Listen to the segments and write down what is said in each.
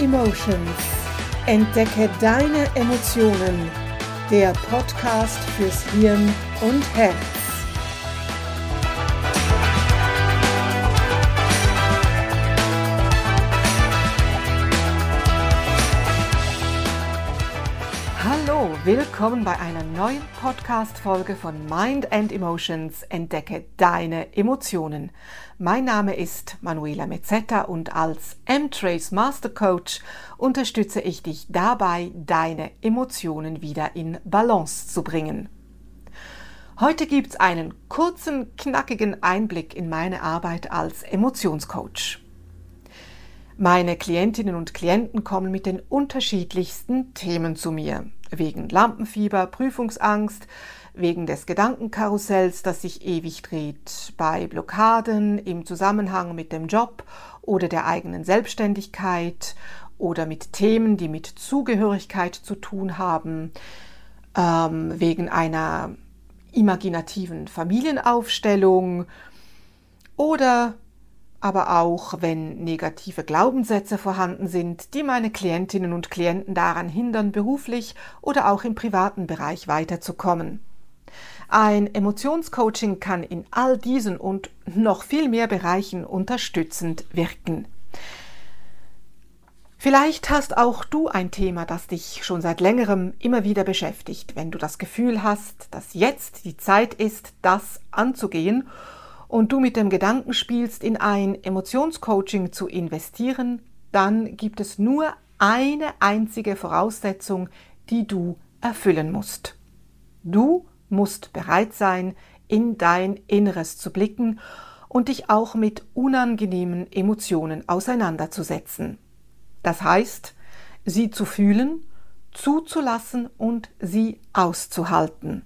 Emotions. Entdecke deine Emotionen. Der Podcast fürs Hirn und Herz. Willkommen bei einer neuen Podcast-Folge von Mind and Emotions. Entdecke deine Emotionen. Mein Name ist Manuela Mezzetta und als M-Trace Master Coach unterstütze ich dich dabei, deine Emotionen wieder in Balance zu bringen. Heute gibt's einen kurzen, knackigen Einblick in meine Arbeit als Emotionscoach. Meine Klientinnen und Klienten kommen mit den unterschiedlichsten Themen zu mir. Wegen Lampenfieber, Prüfungsangst, wegen des Gedankenkarussells, das sich ewig dreht, bei Blockaden im Zusammenhang mit dem Job oder der eigenen Selbstständigkeit oder mit Themen, die mit Zugehörigkeit zu tun haben, ähm, wegen einer imaginativen Familienaufstellung oder aber auch wenn negative Glaubenssätze vorhanden sind, die meine Klientinnen und Klienten daran hindern, beruflich oder auch im privaten Bereich weiterzukommen. Ein Emotionscoaching kann in all diesen und noch viel mehr Bereichen unterstützend wirken. Vielleicht hast auch du ein Thema, das dich schon seit längerem immer wieder beschäftigt, wenn du das Gefühl hast, dass jetzt die Zeit ist, das anzugehen und du mit dem Gedanken spielst, in ein Emotionscoaching zu investieren, dann gibt es nur eine einzige Voraussetzung, die du erfüllen musst. Du musst bereit sein, in dein Inneres zu blicken und dich auch mit unangenehmen Emotionen auseinanderzusetzen. Das heißt, sie zu fühlen, zuzulassen und sie auszuhalten.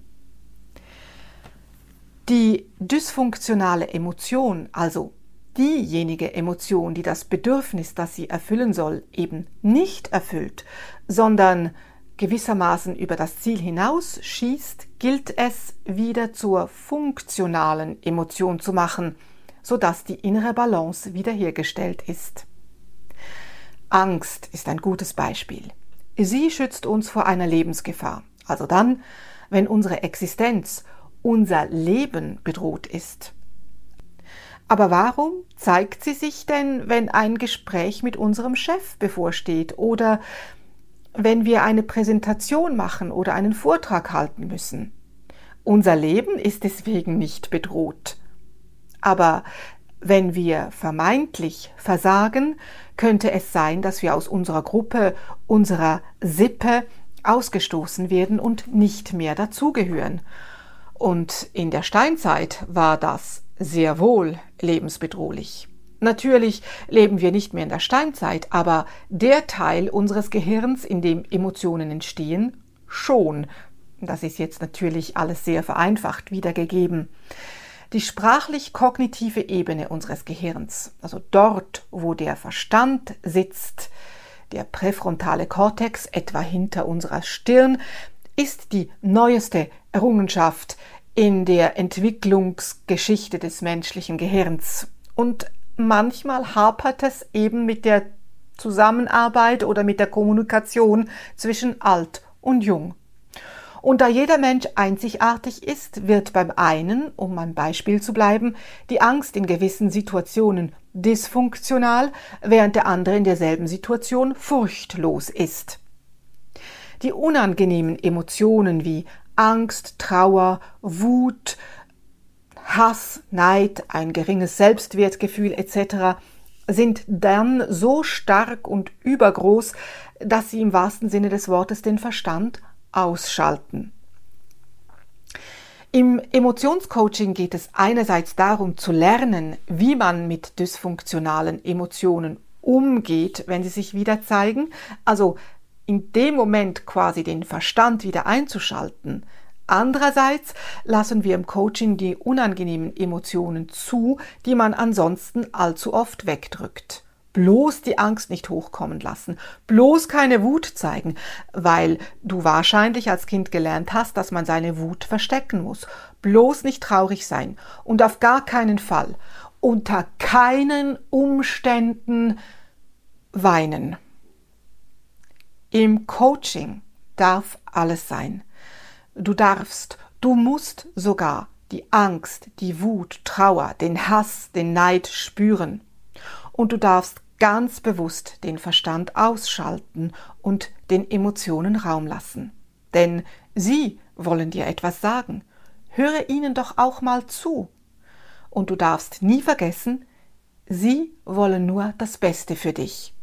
Die dysfunktionale Emotion, also diejenige Emotion, die das Bedürfnis, das sie erfüllen soll, eben nicht erfüllt, sondern gewissermaßen über das Ziel hinaus schießt, gilt es wieder zur funktionalen Emotion zu machen, sodass die innere Balance wiederhergestellt ist. Angst ist ein gutes Beispiel. Sie schützt uns vor einer Lebensgefahr, also dann, wenn unsere Existenz unser Leben bedroht ist. Aber warum zeigt sie sich denn, wenn ein Gespräch mit unserem Chef bevorsteht oder wenn wir eine Präsentation machen oder einen Vortrag halten müssen? Unser Leben ist deswegen nicht bedroht. Aber wenn wir vermeintlich versagen, könnte es sein, dass wir aus unserer Gruppe, unserer Sippe ausgestoßen werden und nicht mehr dazugehören. Und in der Steinzeit war das sehr wohl lebensbedrohlich. Natürlich leben wir nicht mehr in der Steinzeit, aber der Teil unseres Gehirns, in dem Emotionen entstehen, schon. Das ist jetzt natürlich alles sehr vereinfacht wiedergegeben. Die sprachlich-kognitive Ebene unseres Gehirns, also dort, wo der Verstand sitzt, der präfrontale Kortex etwa hinter unserer Stirn, ist die neueste Errungenschaft in der Entwicklungsgeschichte des menschlichen Gehirns. Und manchmal hapert es eben mit der Zusammenarbeit oder mit der Kommunikation zwischen alt und jung. Und da jeder Mensch einzigartig ist, wird beim einen, um ein Beispiel zu bleiben, die Angst in gewissen Situationen dysfunktional, während der andere in derselben Situation furchtlos ist. Die unangenehmen Emotionen wie Angst, Trauer, Wut, Hass, Neid, ein geringes Selbstwertgefühl etc. sind dann so stark und übergroß, dass sie im wahrsten Sinne des Wortes den Verstand ausschalten. Im Emotionscoaching geht es einerseits darum zu lernen, wie man mit dysfunktionalen Emotionen umgeht, wenn sie sich wieder zeigen, also in dem Moment quasi den Verstand wieder einzuschalten. Andererseits lassen wir im Coaching die unangenehmen Emotionen zu, die man ansonsten allzu oft wegdrückt. Bloß die Angst nicht hochkommen lassen, bloß keine Wut zeigen, weil du wahrscheinlich als Kind gelernt hast, dass man seine Wut verstecken muss. Bloß nicht traurig sein und auf gar keinen Fall, unter keinen Umständen weinen. Im Coaching darf alles sein. Du darfst, du musst sogar die Angst, die Wut, Trauer, den Hass, den Neid spüren. Und du darfst ganz bewusst den Verstand ausschalten und den Emotionen Raum lassen. Denn sie wollen dir etwas sagen. Höre ihnen doch auch mal zu. Und du darfst nie vergessen, sie wollen nur das Beste für dich.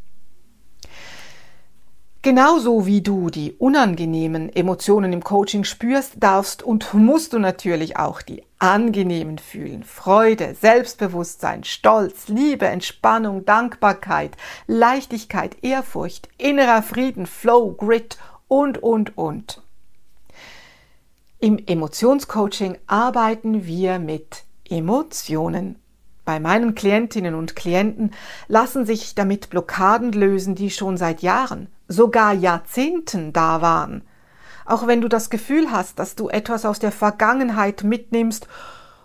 Genauso wie du die unangenehmen Emotionen im Coaching spürst, darfst und musst du natürlich auch die angenehmen fühlen. Freude, Selbstbewusstsein, Stolz, Liebe, Entspannung, Dankbarkeit, Leichtigkeit, Ehrfurcht, innerer Frieden, Flow, Grit und, und, und. Im Emotionscoaching arbeiten wir mit Emotionen. Bei meinen Klientinnen und Klienten lassen sich damit Blockaden lösen, die schon seit Jahren, sogar Jahrzehnten da waren. Auch wenn du das Gefühl hast, dass du etwas aus der Vergangenheit mitnimmst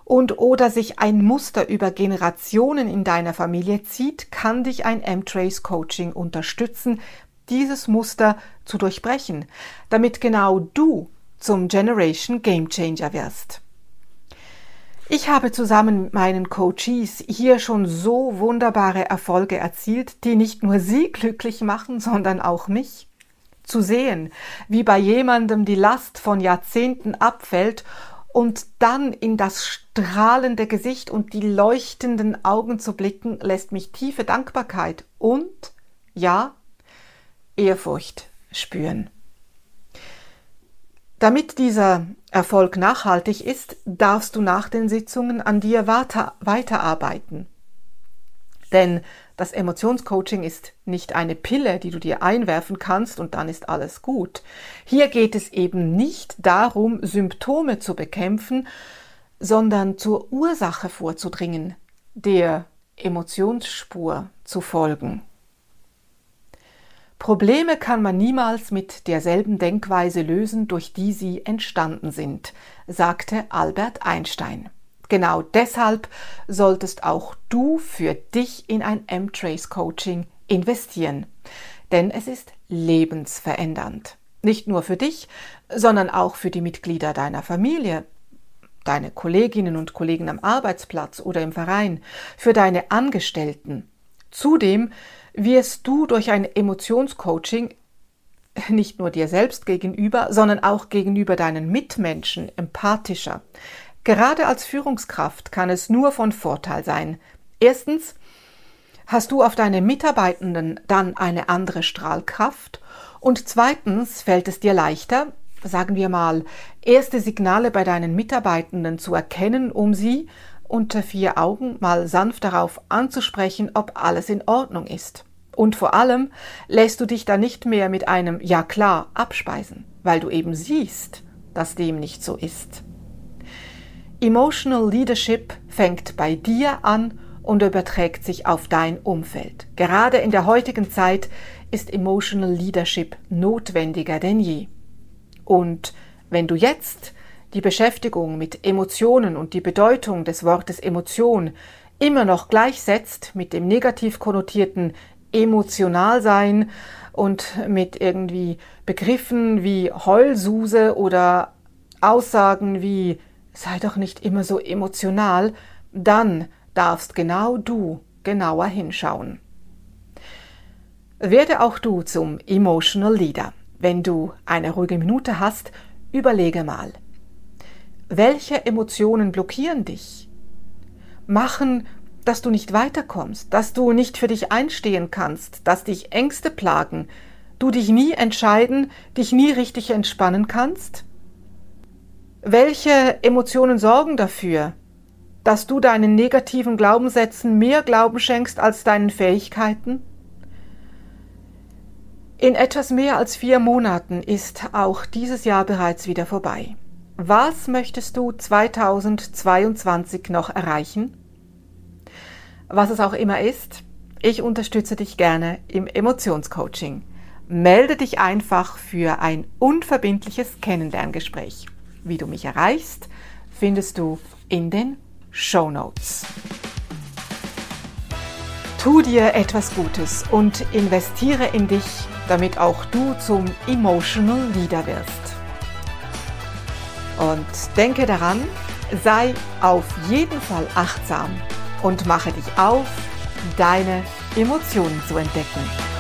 und oder sich ein Muster über Generationen in deiner Familie zieht, kann dich ein M-Trace Coaching unterstützen, dieses Muster zu durchbrechen, damit genau du zum Generation Game Changer wirst. Ich habe zusammen mit meinen Coaches hier schon so wunderbare Erfolge erzielt, die nicht nur sie glücklich machen, sondern auch mich. Zu sehen, wie bei jemandem die Last von Jahrzehnten abfällt und dann in das strahlende Gesicht und die leuchtenden Augen zu blicken, lässt mich tiefe Dankbarkeit und, ja, Ehrfurcht spüren. Damit dieser Erfolg nachhaltig ist, darfst du nach den Sitzungen an dir weiter, weiterarbeiten. Denn das Emotionscoaching ist nicht eine Pille, die du dir einwerfen kannst und dann ist alles gut. Hier geht es eben nicht darum, Symptome zu bekämpfen, sondern zur Ursache vorzudringen, der Emotionsspur zu folgen. Probleme kann man niemals mit derselben Denkweise lösen, durch die sie entstanden sind, sagte Albert Einstein. Genau deshalb solltest auch du für dich in ein M-Trace Coaching investieren, denn es ist lebensverändernd. Nicht nur für dich, sondern auch für die Mitglieder deiner Familie, deine Kolleginnen und Kollegen am Arbeitsplatz oder im Verein, für deine Angestellten. Zudem wirst du durch ein Emotionscoaching nicht nur dir selbst gegenüber, sondern auch gegenüber deinen Mitmenschen empathischer. Gerade als Führungskraft kann es nur von Vorteil sein. Erstens hast du auf deine Mitarbeitenden dann eine andere Strahlkraft und zweitens fällt es dir leichter, sagen wir mal, erste Signale bei deinen Mitarbeitenden zu erkennen, um sie unter vier Augen mal sanft darauf anzusprechen, ob alles in Ordnung ist. Und vor allem lässt du dich da nicht mehr mit einem Ja klar abspeisen, weil du eben siehst, dass dem nicht so ist. Emotional Leadership fängt bei dir an und überträgt sich auf dein Umfeld. Gerade in der heutigen Zeit ist Emotional Leadership notwendiger denn je. Und wenn du jetzt die Beschäftigung mit Emotionen und die Bedeutung des Wortes Emotion immer noch gleichsetzt mit dem negativ konnotierten emotional sein und mit irgendwie Begriffen wie Heulsuse oder Aussagen wie sei doch nicht immer so emotional, dann darfst genau du genauer hinschauen. Werde auch du zum Emotional Leader. Wenn du eine ruhige Minute hast, überlege mal. Welche Emotionen blockieren dich? Machen dass du nicht weiterkommst, dass du nicht für dich einstehen kannst, dass dich Ängste plagen, du dich nie entscheiden, dich nie richtig entspannen kannst? Welche Emotionen sorgen dafür, dass du deinen negativen Glaubenssätzen mehr Glauben schenkst als deinen Fähigkeiten? In etwas mehr als vier Monaten ist auch dieses Jahr bereits wieder vorbei. Was möchtest du 2022 noch erreichen? was es auch immer ist. Ich unterstütze dich gerne im Emotionscoaching. Melde dich einfach für ein unverbindliches Kennenlerngespräch. Wie du mich erreichst, findest du in den Show Notes. Tu dir etwas Gutes und investiere in dich damit auch du zum Emotional Leader wirst. Und denke daran, sei auf jeden Fall achtsam und mache dich auf, deine Emotionen zu entdecken.